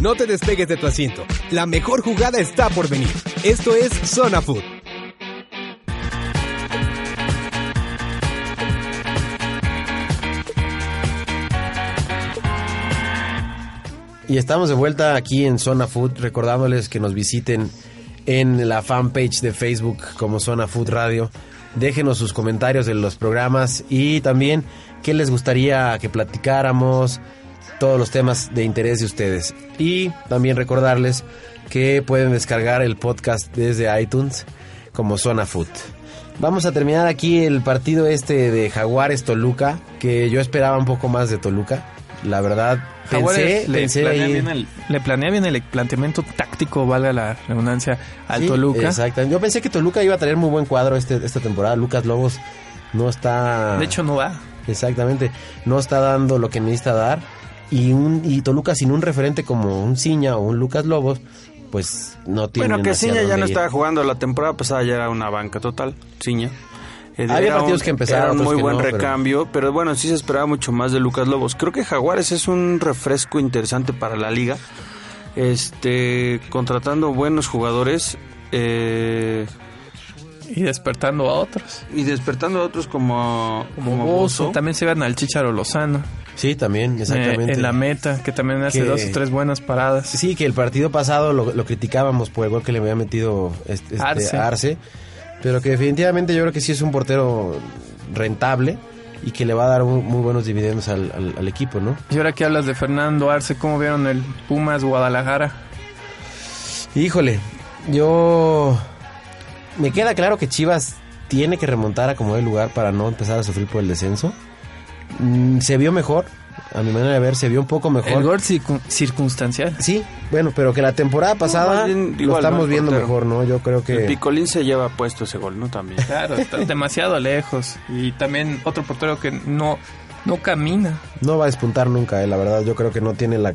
No te despegues de tu asiento. La mejor jugada está por venir. Esto es Zona Food. Y estamos de vuelta aquí en Zona Food, recordándoles que nos visiten en la fanpage de Facebook como Zona Food Radio. Déjenos sus comentarios de los programas y también qué les gustaría que platicáramos, todos los temas de interés de ustedes. Y también recordarles que pueden descargar el podcast desde iTunes como Zona Food. Vamos a terminar aquí el partido este de Jaguares Toluca, que yo esperaba un poco más de Toluca. La verdad, pensé, le, pensé planea ahí- bien el, le planea bien el planteamiento táctico, valga la redundancia, al Sí, Toluca. Exacto. Yo pensé que Toluca iba a tener muy buen cuadro este, esta temporada. Lucas Lobos no está. De hecho, no va. Exactamente. No está dando lo que necesita dar. Y, un, y Toluca sin un referente como un Ciña o un Lucas Lobos, pues no tiene. Bueno, que Ciña ya no ir. estaba jugando la temporada pasada, ya era una banca total, Ciña. Eh, Había era partidos que empezaron, Era un muy buen no, pero- recambio, pero... bueno, sí se esperaba mucho más de Lucas Lobos. Creo que Jaguares es un refresco interesante para la liga. Este, contratando buenos jugadores. eh, Y despertando a otros. y despertando a otros como, Como como Bozo. Bozo. También se van al Chicharo Lozano. Sí, también, eh, exactamente. en la meta, que también hace Que- dos o tres buenas paradas. Sí, que el partido pasado lo, lo criticábamos por el gol que le había metido este, este Arce. Arce. pero que definitivamente yo creo que sí es un portero rentable y que le va a dar un- muy buenos dividendos al, al- al equipo, ¿no? Y ahora que hablas de Fernando Arce, ¿cómo vieron el Pumas Guadalajara? Híjole, yo... Me queda claro que Chivas tiene que remontar a como el lugar para no empezar a sufrir por el descenso. Mm, se vio mejor, a mi manera de ver, se vio un poco mejor. El gol circun- circunstancial. Sí, bueno, pero que la temporada pasada bien lo igual, estamos viendo portero. mejor, ¿no? Yo creo El que... Picolín se lleva puesto ese gol, ¿no? También. Claro, está demasiado lejos. Y también otro portero que no, no camina. No va a despuntar nunca, eh, la verdad. Yo creo que no tiene la,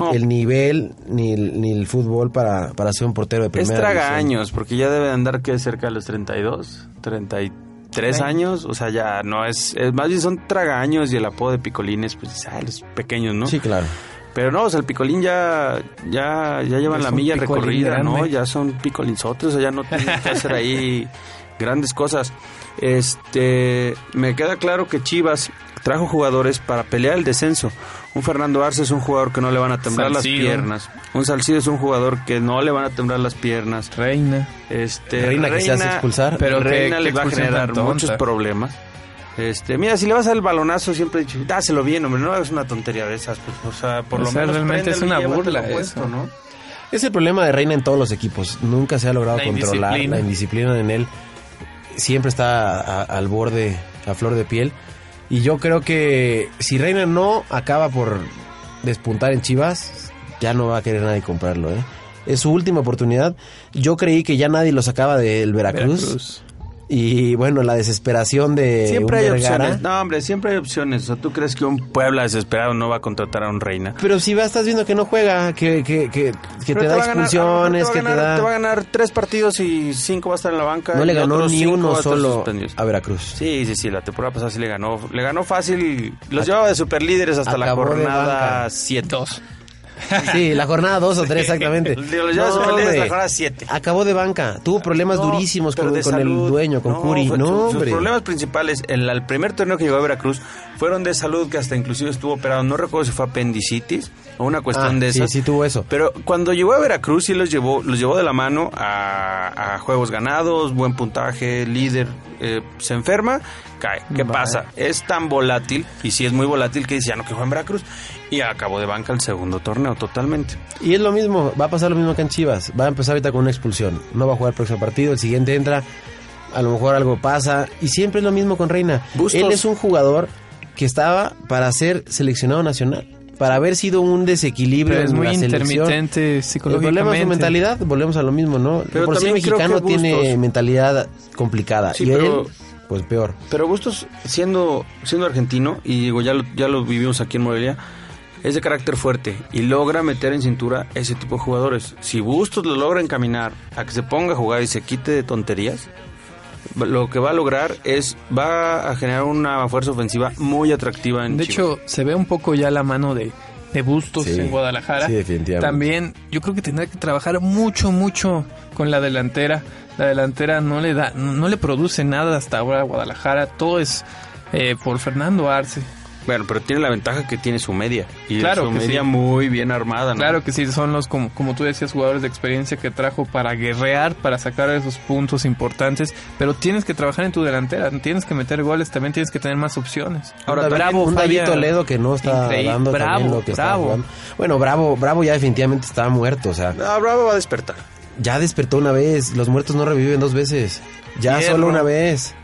No. el nivel ni el, ni el fútbol para, para ser un portero de Es primera traga división. años, porque ya debe de andar que cerca de los 32, 33 años, o sea, ya no es, es- más bien son traga años y el apodo de Picolines, pues, ah, los pequeños, ¿no? Sí, claro. Pero no, o sea, el Picolín ya, ya, ya llevan Es la milla recorrida, ¿no? Ya son picolinsotes, o sea, ya no tienen que hacer ahí grandes cosas. Este, me queda claro que Chivas trajo jugadores para pelear el descenso. Un Fernando Arce es un jugador que no le van a temblar Salcido. las piernas. Un Salcido es un jugador que no le van a temblar las piernas. Reina. Este, Reina que se hace expulsar. Pero Reina les va a generar muchos problemas. Este, mira, si le vas a dar el balonazo, siempre he dicho, dáselo bien, hombre, no hagas una tontería de esas. pues, o sea, por O lo sea, menos realmente es una burla puesto, eso. ¿no? Es el problema de Reina en todos los equipos. Nunca se ha logrado La controlar indisciplina. la indisciplina en él. Siempre está a- al borde, a flor de piel. Y yo creo que si Reina no acaba por despuntar en Chivas, ya no va a querer nadie comprarlo, ¿eh? Es su última oportunidad. Yo creí que ya nadie lo sacaba del Veracruz. Veracruz. Y bueno, la desesperación de. Siempre hay opciones. No, hombre, siempre hay opciones. ¿O tú crees que un Puebla desesperado no va a contratar a un Reina? Pero si vas, estás viendo que no juega, que, que, que, que te, da expulsiones, que te da. Te va a ganar tres partidos y cinco va a estar en la banca. No le ganó ni uno solo a Veracruz. Sí, sí, sí. La temporada pasada sí le ganó. Le ganó fácil. Los llevaba de superlíderes hasta la jornada 7-2. Sí, la jornada 2 o 3 exactamente. Hasta la jornada 7. Acabó de banca. Tuvo problemas No, durísimos con, el dueño, con Curi. fue- No, hombre. Sus problemas principales en la- el primer torneo que llegó a Veracruz fueron de salud, que hasta inclusive estuvo operado. No recuerdo si fue apendicitis o una cuestión Ah, de sí, esas. sí tuvo eso. Pero cuando llegó a Veracruz sí los llevó, los llevó de la mano a, a juegos ganados, buen puntaje, líder. eh, se enferma, cae. ¿Qué Vale. pasa? Es tan volátil, y sí es muy volátil, que dice, ya no que juega en Veracruz. Y acabó de banca el segundo torneo totalmente. Y es lo mismo, va a pasar lo mismo que en Chivas. Va a empezar ahorita con una expulsión. No va a jugar el próximo partido, el siguiente entra. A lo mejor algo pasa. Y siempre es lo mismo con Reina. Bustos. Él es un jugador que estaba para ser seleccionado nacional. Para haber sido un desequilibrio Pero es en muy la selección. intermitente El psicológicamente. problema es su mentalidad, volvemos a lo mismo, ¿no? Pero Por sí mexicano tiene mentalidad complicada. Sí, y pero- él, pues peor. Pero Bustos, siendo, siendo argentino, y digo, ya lo, ya lo vivimos aquí en Morelia, es de carácter fuerte y logra meter en cintura ese tipo de jugadores. Si Bustos lo logra encaminar a que se ponga a jugar y se quite de tonterías, lo que va a lograr es, va a generar una fuerza ofensiva muy atractiva en De Chivas. hecho, se ve un poco ya la mano de, de Bustos Sí, en Guadalajara. sí, definitivamente. También yo creo que tendrá que trabajar mucho, mucho con la delantera. La delantera no le da, no, no le produce nada hasta ahora a Guadalajara. Todo es eh, por Fernando Arce. Bueno, pero tiene la ventaja que tiene su media. Y Claro su que media sí. muy bien armada, ¿no? Claro que sí, son los, como, como tú decías, jugadores de experiencia que trajo para guerrear, para sacar esos puntos importantes. Pero tienes que trabajar en tu delantera, tienes que meter goles, también tienes que tener más opciones. Ahora, Ahora, Bravo, un David Toledo que no está increíble. dando también Bravo, lo que está Bravo. jugando. Bueno, Bravo, Bravo ya definitivamente está muerto, o sea, Ah, Bravo va a despertar. ya despertó una vez, los muertos no reviven dos veces. Ya Hierro. solo una vez.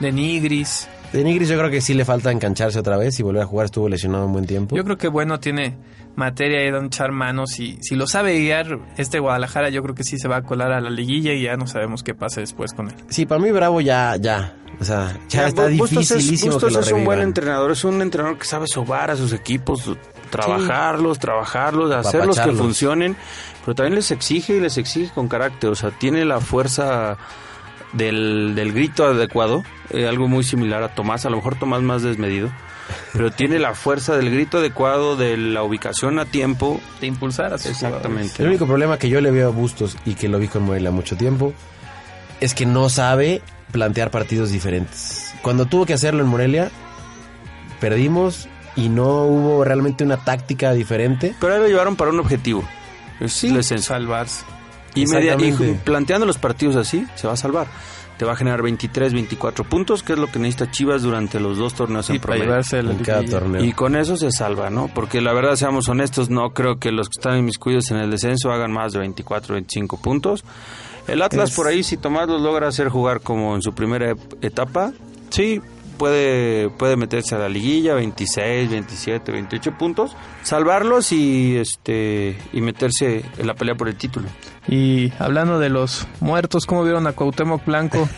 de Nigris. De Nigris yo creo que sí le falta engancharse otra vez y volver a jugar, estuvo lesionado un buen tiempo. Yo creo que bueno tiene materia ahí donde echar manos y si lo sabe guiar este Guadalajara yo creo que sí se va a colar a la liguilla y ya no sabemos qué pase después con él. Sí, para mí Bravo ya, ya, o sea, ya está Bu- Bustos es- dificilísimo Bustos que lo es un buen entrenador, es un entrenador que sabe sobar a sus equipos, trabajarlos, trabajarlos, hacerlos que funcionen, pero también les exige y les exige con carácter, o sea, tiene la fuerza del, del grito adecuado, eh, algo muy similar a Tomás, a lo mejor Tomás más desmedido, pero tiene la fuerza del grito adecuado, de la ubicación a tiempo. De impulsar a sus Exactamente. El único problema que yo le veo a Bustos y que lo vi con Morelia mucho tiempo es que no sabe plantear partidos diferentes. Cuando tuvo que hacerlo en Morelia, perdimos y no hubo realmente una táctica diferente. Pero ahí lo llevaron para un objetivo. Es esencia. Salvarse. Y, media- y planteando los partidos así, se va a salvar. Te va a generar 23, 24 puntos, que es lo que necesita Chivas durante los dos torneos Sí, en promedio. en cada torneo. Y con eso se salva, ¿no? Porque la verdad, seamos honestos, no creo que los que están inmiscuidos en el descenso hagan más de 24, 25 puntos. El Atlas Es- por ahí, si Tomás los logra hacer jugar como en su primera etapa, sí, puede, puede meterse a la liguilla, 26, 27, 28 puntos, salvarlos y, este, y meterse en la pelea por el título. Y hablando de los muertos, ¿cómo vieron a Cuauhtémoc Blanco?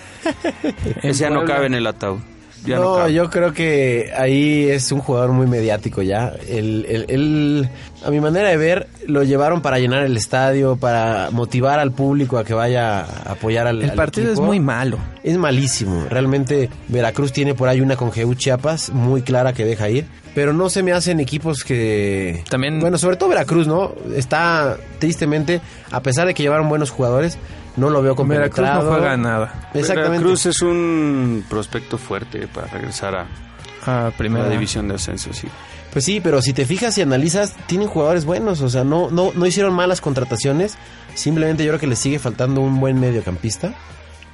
Ese ya no cabe en el ataúd. Ya no, yo creo que ahí es un jugador muy mediático ya. El, el- el- a mi manera de ver, lo llevaron para llenar el estadio, para motivar al público a que vaya a apoyar al El al partido es muy malo. Es malísimo. Realmente Veracruz tiene por ahí una con GU Chiapas muy clara que deja ir. Pero no se me hacen equipos que... También- Bueno, sobre todo Veracruz, ¿no? Está tristemente, a pesar de que llevaron buenos jugadores, no lo veo Veracruz no juega nada. Exactamente. Veracruz es un prospecto fuerte para regresar a, primera división de ascenso, sí. Pues sí, pero si te fijas y analizas, tienen jugadores buenos. O sea, no, no, no hicieron malas contrataciones. Simplemente yo creo que les sigue faltando un buen mediocampista.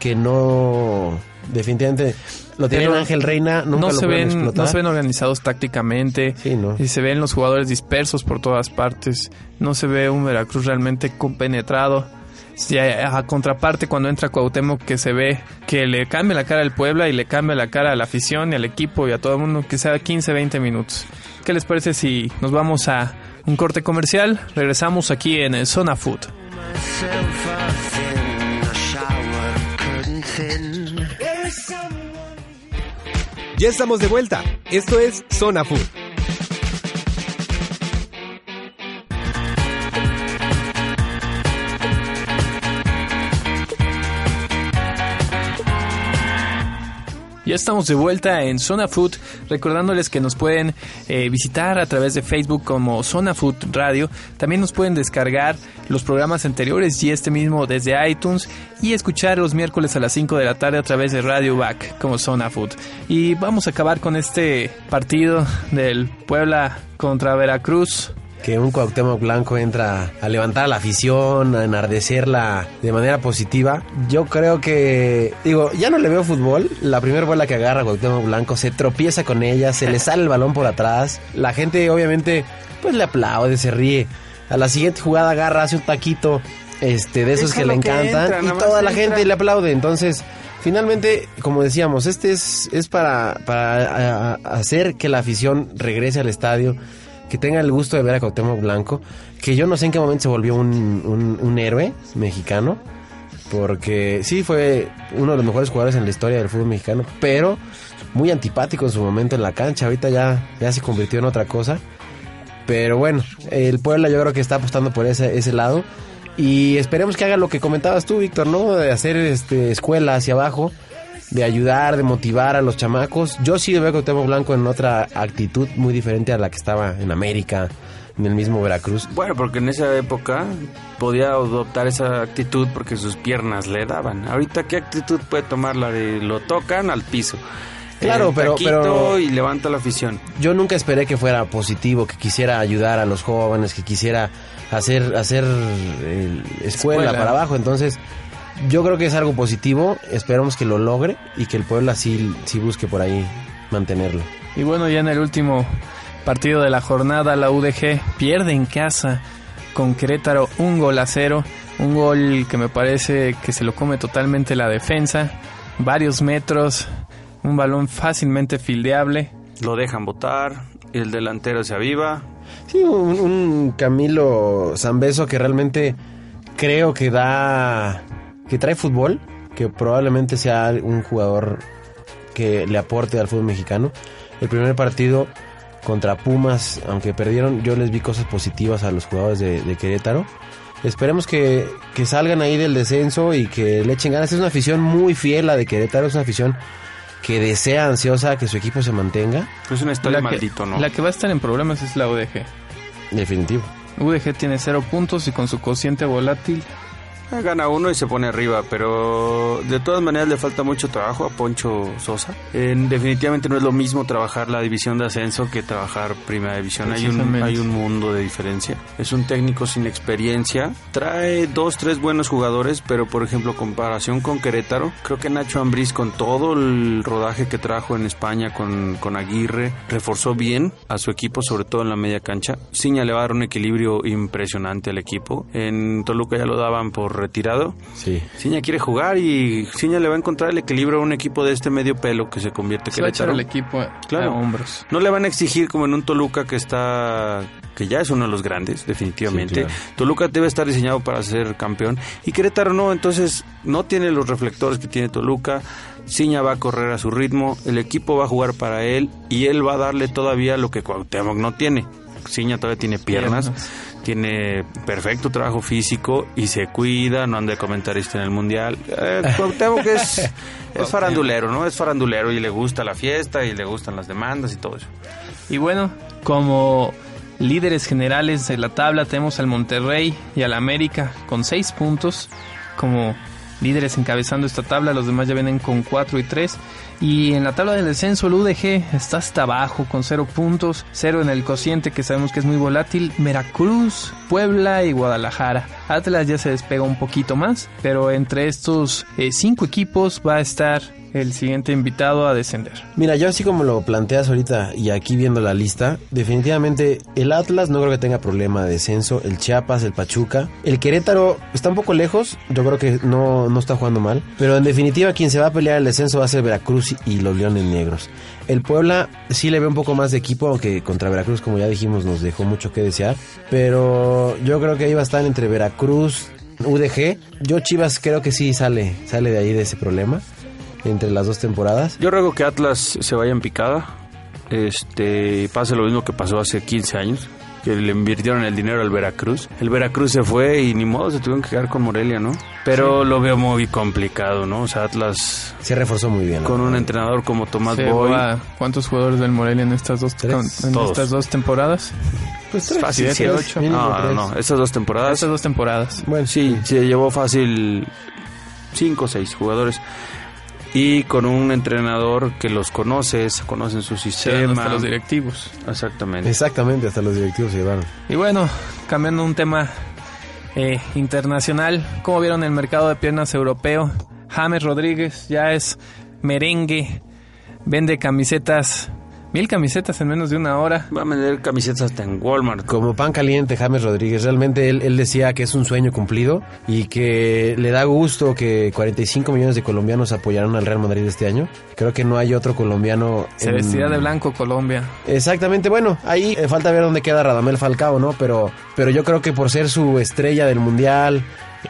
Que no... Definitivamente lo tenían Pero Ángel Reina, nunca no lo se ven explotar. no se ven organizados tácticamente Sí, ¿no? y se ven los jugadores dispersos por todas partes no se ve un Veracruz realmente compenetrado Si a, contraparte cuando entra Cuauhtémoc que se ve que le cambia la cara al Puebla y le cambia la cara a la afición y al equipo y a todo el mundo que sea 15 20 minutos ¿qué les parece si nos vamos a un corte comercial regresamos aquí en el Zona Food. Ya estamos de vuelta. Esto es Zona Food. Ya estamos de vuelta en Zona Food, recordándoles que nos pueden eh, visitar a través de Facebook como Zona Food Radio. También nos pueden descargar los programas anteriores y este mismo desde iTunes y escuchar los miércoles a las 5 de la tarde a través de Radio Back como Zona Food. Y vamos a acabar con este partido del Puebla contra Veracruz. Que un Cuauhtémoc Blanco entra a levantar a la afición, a enardecerla de manera positiva. Yo creo que, digo, ya no le veo fútbol. La primera bola que agarra Cuauhtémoc Blanco se tropieza con ella, se le sale el balón por atrás. La gente obviamente pues le aplaude, se ríe. A la siguiente jugada agarra, hace un taquito este de esos que le que encantan entra, y toda la entra. gente le aplaude. Entonces, finalmente, como decíamos, este es, es para, para a- a- hacer que la afición regrese al estadio, que tenga el gusto de ver a Cuauhtémoc Blanco, que yo no sé en qué momento se volvió un, un- un héroe mexicano, porque sí fue uno de los mejores jugadores en la historia del fútbol mexicano, pero muy antipático en su momento en la cancha, ahorita ya, ya se convirtió en otra cosa. Pero bueno, el Puebla yo creo que está apostando por ese, ese lado. Y esperemos que haga lo que comentabas tú, Víctor, ¿no? De hacer este, escuela hacia abajo, de ayudar, de motivar a los chamacos. Yo sí veo a Cuauhtémoc Blanco en otra actitud muy diferente a la que estaba en América, en el mismo Veracruz. Bueno, porque en esa época podía adoptar esa actitud porque sus piernas le daban. Ahorita, ¿qué actitud puede tomar la de lo tocan al piso? Claro, pero- pero- y levanta la afición. Yo nunca esperé que fuera positivo, que quisiera ayudar a los jóvenes, que quisiera hacer, hacer eh, escuela, Escuela. para abajo. Entonces, yo creo que es algo positivo. Esperamos que lo logre y que el Puebla sí, sí busque por ahí mantenerlo. Y bueno, ya en el último partido de la jornada, la UDG pierde en casa con Querétaro un gol a cero. Un gol que me parece que se lo come totalmente la defensa. Varios metros, un balón fácilmente fildeable. Lo dejan votar, el delantero se aviva. Sí, un, un Camilo Zambeso que realmente creo que da, que trae fútbol, que probablemente sea un jugador que le aporte al fútbol mexicano. El primer partido contra Pumas, aunque perdieron, yo les vi cosas positivas a los jugadores de, de Querétaro. Esperemos que, que salgan ahí del descenso y que le echen ganas. Es una afición muy fiel la de Querétaro, es una afición que desea ansiosa que su equipo se mantenga. Es una historia La que, maldito, ¿no? la que va a estar en problemas es la UDG. Definitivo. UDG tiene cero puntos y con su cociente volátil Gana uno y se pone arriba, pero de todas maneras le falta mucho trabajo a Poncho Sosa. En- definitivamente no es lo mismo trabajar la división de ascenso que trabajar primera división. Hay un, hay un mundo de diferencia. Es un técnico sin experiencia. Trae dos, tres buenos jugadores, pero por ejemplo, comparación con Querétaro, creo que Nacho Ambriz con todo el rodaje que trajo en España con, con Aguirre, reforzó bien a su equipo, sobre todo en la media cancha. Ciña le va a dar un equilibrio impresionante al equipo. En Toluca ya lo daban por retirado. Sí. Ciña quiere jugar y Ciña le va a encontrar el equilibrio a un equipo de este medio pelo que se convierte se va a echar Querétaro. el equipo a, Claro. a hombros. No le van a exigir como en un Toluca que está que ya es uno de los grandes, definitivamente. Sí, claro. Toluca debe estar diseñado para ser campeón y Querétaro no, entonces no tiene los reflectores que tiene Toluca. Ciña va a correr a su ritmo, el equipo va a jugar para él y él va a darle todavía lo que Cuauhtémoc no tiene. Ciña todavía tiene piernas, Piernas. tiene perfecto trabajo físico y se cuida, no anda de comentarista en el mundial. Eh, Cuauhtémoc es, es farandulero, ¿no? Es farandulero y le gusta la fiesta y le gustan las demandas y todo eso. Y bueno, como líderes generales de la tabla tenemos al Monterrey y al América con 6 puntos como líderes encabezando esta tabla, los demás ya vienen con 4 y 3. Y en la tabla del descenso el UDG está hasta abajo con 0 puntos, 0 en el cociente que sabemos que es muy volátil, Veracruz, Puebla y Guadalajara. Atlas ya se despega un poquito más, pero entre estos 5 equipos va a estar el siguiente invitado a descender. Mira, yo así como lo planteas ahorita y aquí viendo la lista, definitivamente el Atlas no creo que tenga problema de descenso, el Chiapas, el Pachuca, el Querétaro está un poco lejos, yo creo que no, no está jugando mal, pero en definitiva quien se va a pelear el descenso va a ser Veracruz y los Leones Negros. El Puebla sí le ve un poco más de equipo, aunque contra Veracruz, como ya dijimos, nos dejó mucho que desear, pero yo creo que ahí va a estar entre Veracruz, UDG, yo Chivas creo que sí sale, sale de ahí de ese problema entre las dos temporadas. Yo ruego que Atlas se vaya en picada. Este, pase lo mismo que pasó hace 15 años, que le invirtieron el dinero al Veracruz. El Veracruz se fue y ni modo se tuvieron que quedar con Morelia, ¿no? Pero lo veo muy complicado, ¿no? O sea, Atlas Se reforzó muy bien. con un entrenador como Tomás Se Boy. va- ¿Cuántos jugadores del Morelia en estas dos, Tres. en Todos. estas dos temporadas? Pues Es fácil, siete, siete, ocho. mínimo No, no, tres. no, esas dos temporadas. Estas dos temporadas. Bueno, Sí, se llevó fácil 5 o 6 jugadores. Y con un entrenador que los conoce, conocen su sistema. hasta los directivos. Exactamente. Exactamente, hasta los directivos se llevaron. Y bueno, cambiando un tema eh, internacional, ¿cómo vieron el mercado de piernas europeo? James Rodríguez ya es merengue, vende camisetas, mil camisetas en menos de una hora. Va a vender camisetas hasta en Walmart. Como pan caliente, James Rodríguez. Realmente él, él decía que es un sueño cumplido y que le da gusto que 45 millones de colombianos apoyaron al Real Madrid este año. Creo que no hay otro colombiano. Se en- vestirá de blanco Colombia. Exactamente, bueno, ahí eh, falta ver dónde queda Radamel Falcao, ¿no? Pero, pero yo creo que por ser su estrella del Mundial,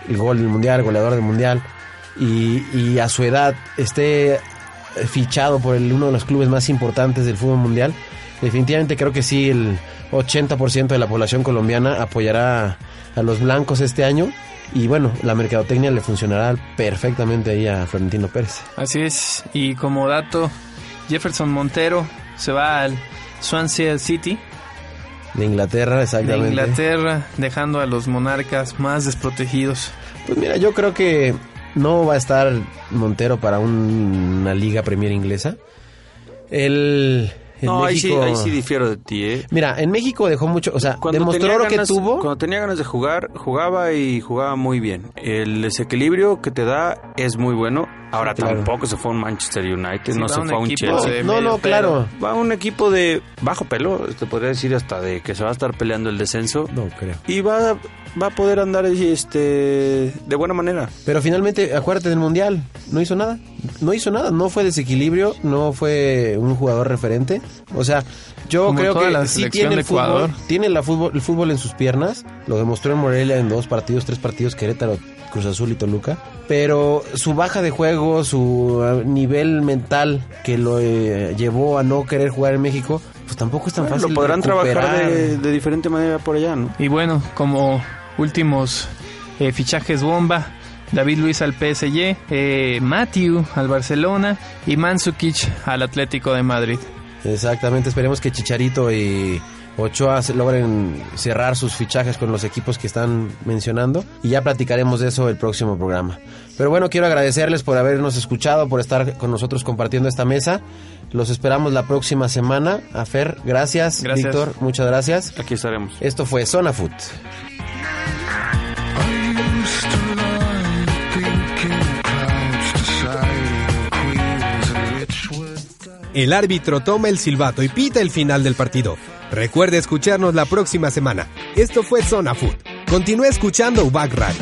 el gol del Mundial, el goleador del Mundial, y, y a su edad esté fichado por el, uno de los clubes más importantes del fútbol mundial, definitivamente creo que sí, el 80% de la población colombiana apoyará a los blancos este año. Y bueno, la mercadotecnia le funcionará perfectamente ahí a Florentino Pérez. Así es. Y como dato, Jefferson Montero se va al Swansea City De Inglaterra, de exactamente. Inglaterra, dejando a los monarcas más desprotegidos. Pues mira, yo creo que no va a estar Montero para un- una liga Premier inglesa. Él en No, ahí sí, ahí sí difiero de ti, ¿eh? Mira, en México dejó mucho, o sea, demostró lo que tuvo. Cuando tenía ganas de jugar, jugaba y jugaba muy bien. El desequilibrio que te da es muy bueno. Ahora claro. tampoco se fue a un Manchester United, Sí, no se un fue a un Chelsea. de- no, no, claro. Va a un equipo de bajo pelo, te podría decir hasta de que se va a estar peleando el descenso. No creo. Y va, va a poder andar este de buena manera. Pero finalmente, acuérdate del Mundial, no hizo nada. No hizo nada, no fue desequilibrio, no fue un jugador referente. O sea, yo Como creo que la sí tiene el fútbol, tiene la fútbol, el fútbol en sus piernas. Lo demostró en Morelia en dos partidos, tres partidos, Querétaro, Cruz Azul y Toluca. Pero su baja de juego, su eh, nivel mental que lo eh, llevó a no querer jugar en México, pues tampoco es tan Bueno, fácil. lo podrán trabajar de diferente manera por allá, ¿no? Y bueno, como últimos eh, fichajes bomba, David Luis al PSG, eh, Matthew al Barcelona y Mansukic al Atlético de Madrid. Exactamente, esperemos que Chicharito y Ochoa logren cerrar sus fichajes con los equipos que están mencionando y ya platicaremos de eso el próximo programa. Pero bueno, quiero agradecerles por habernos escuchado, por estar con nosotros compartiendo esta mesa. Los esperamos la próxima semana. A Fer, gracias. Gracias. Víctor, muchas gracias. Aquí estaremos. Esto fue Zona Food. El árbitro toma el silbato y pita el final del partido. Recuerde escucharnos la próxima semana. Esto fue Zona Food. Continúe escuchando UBAC Radio.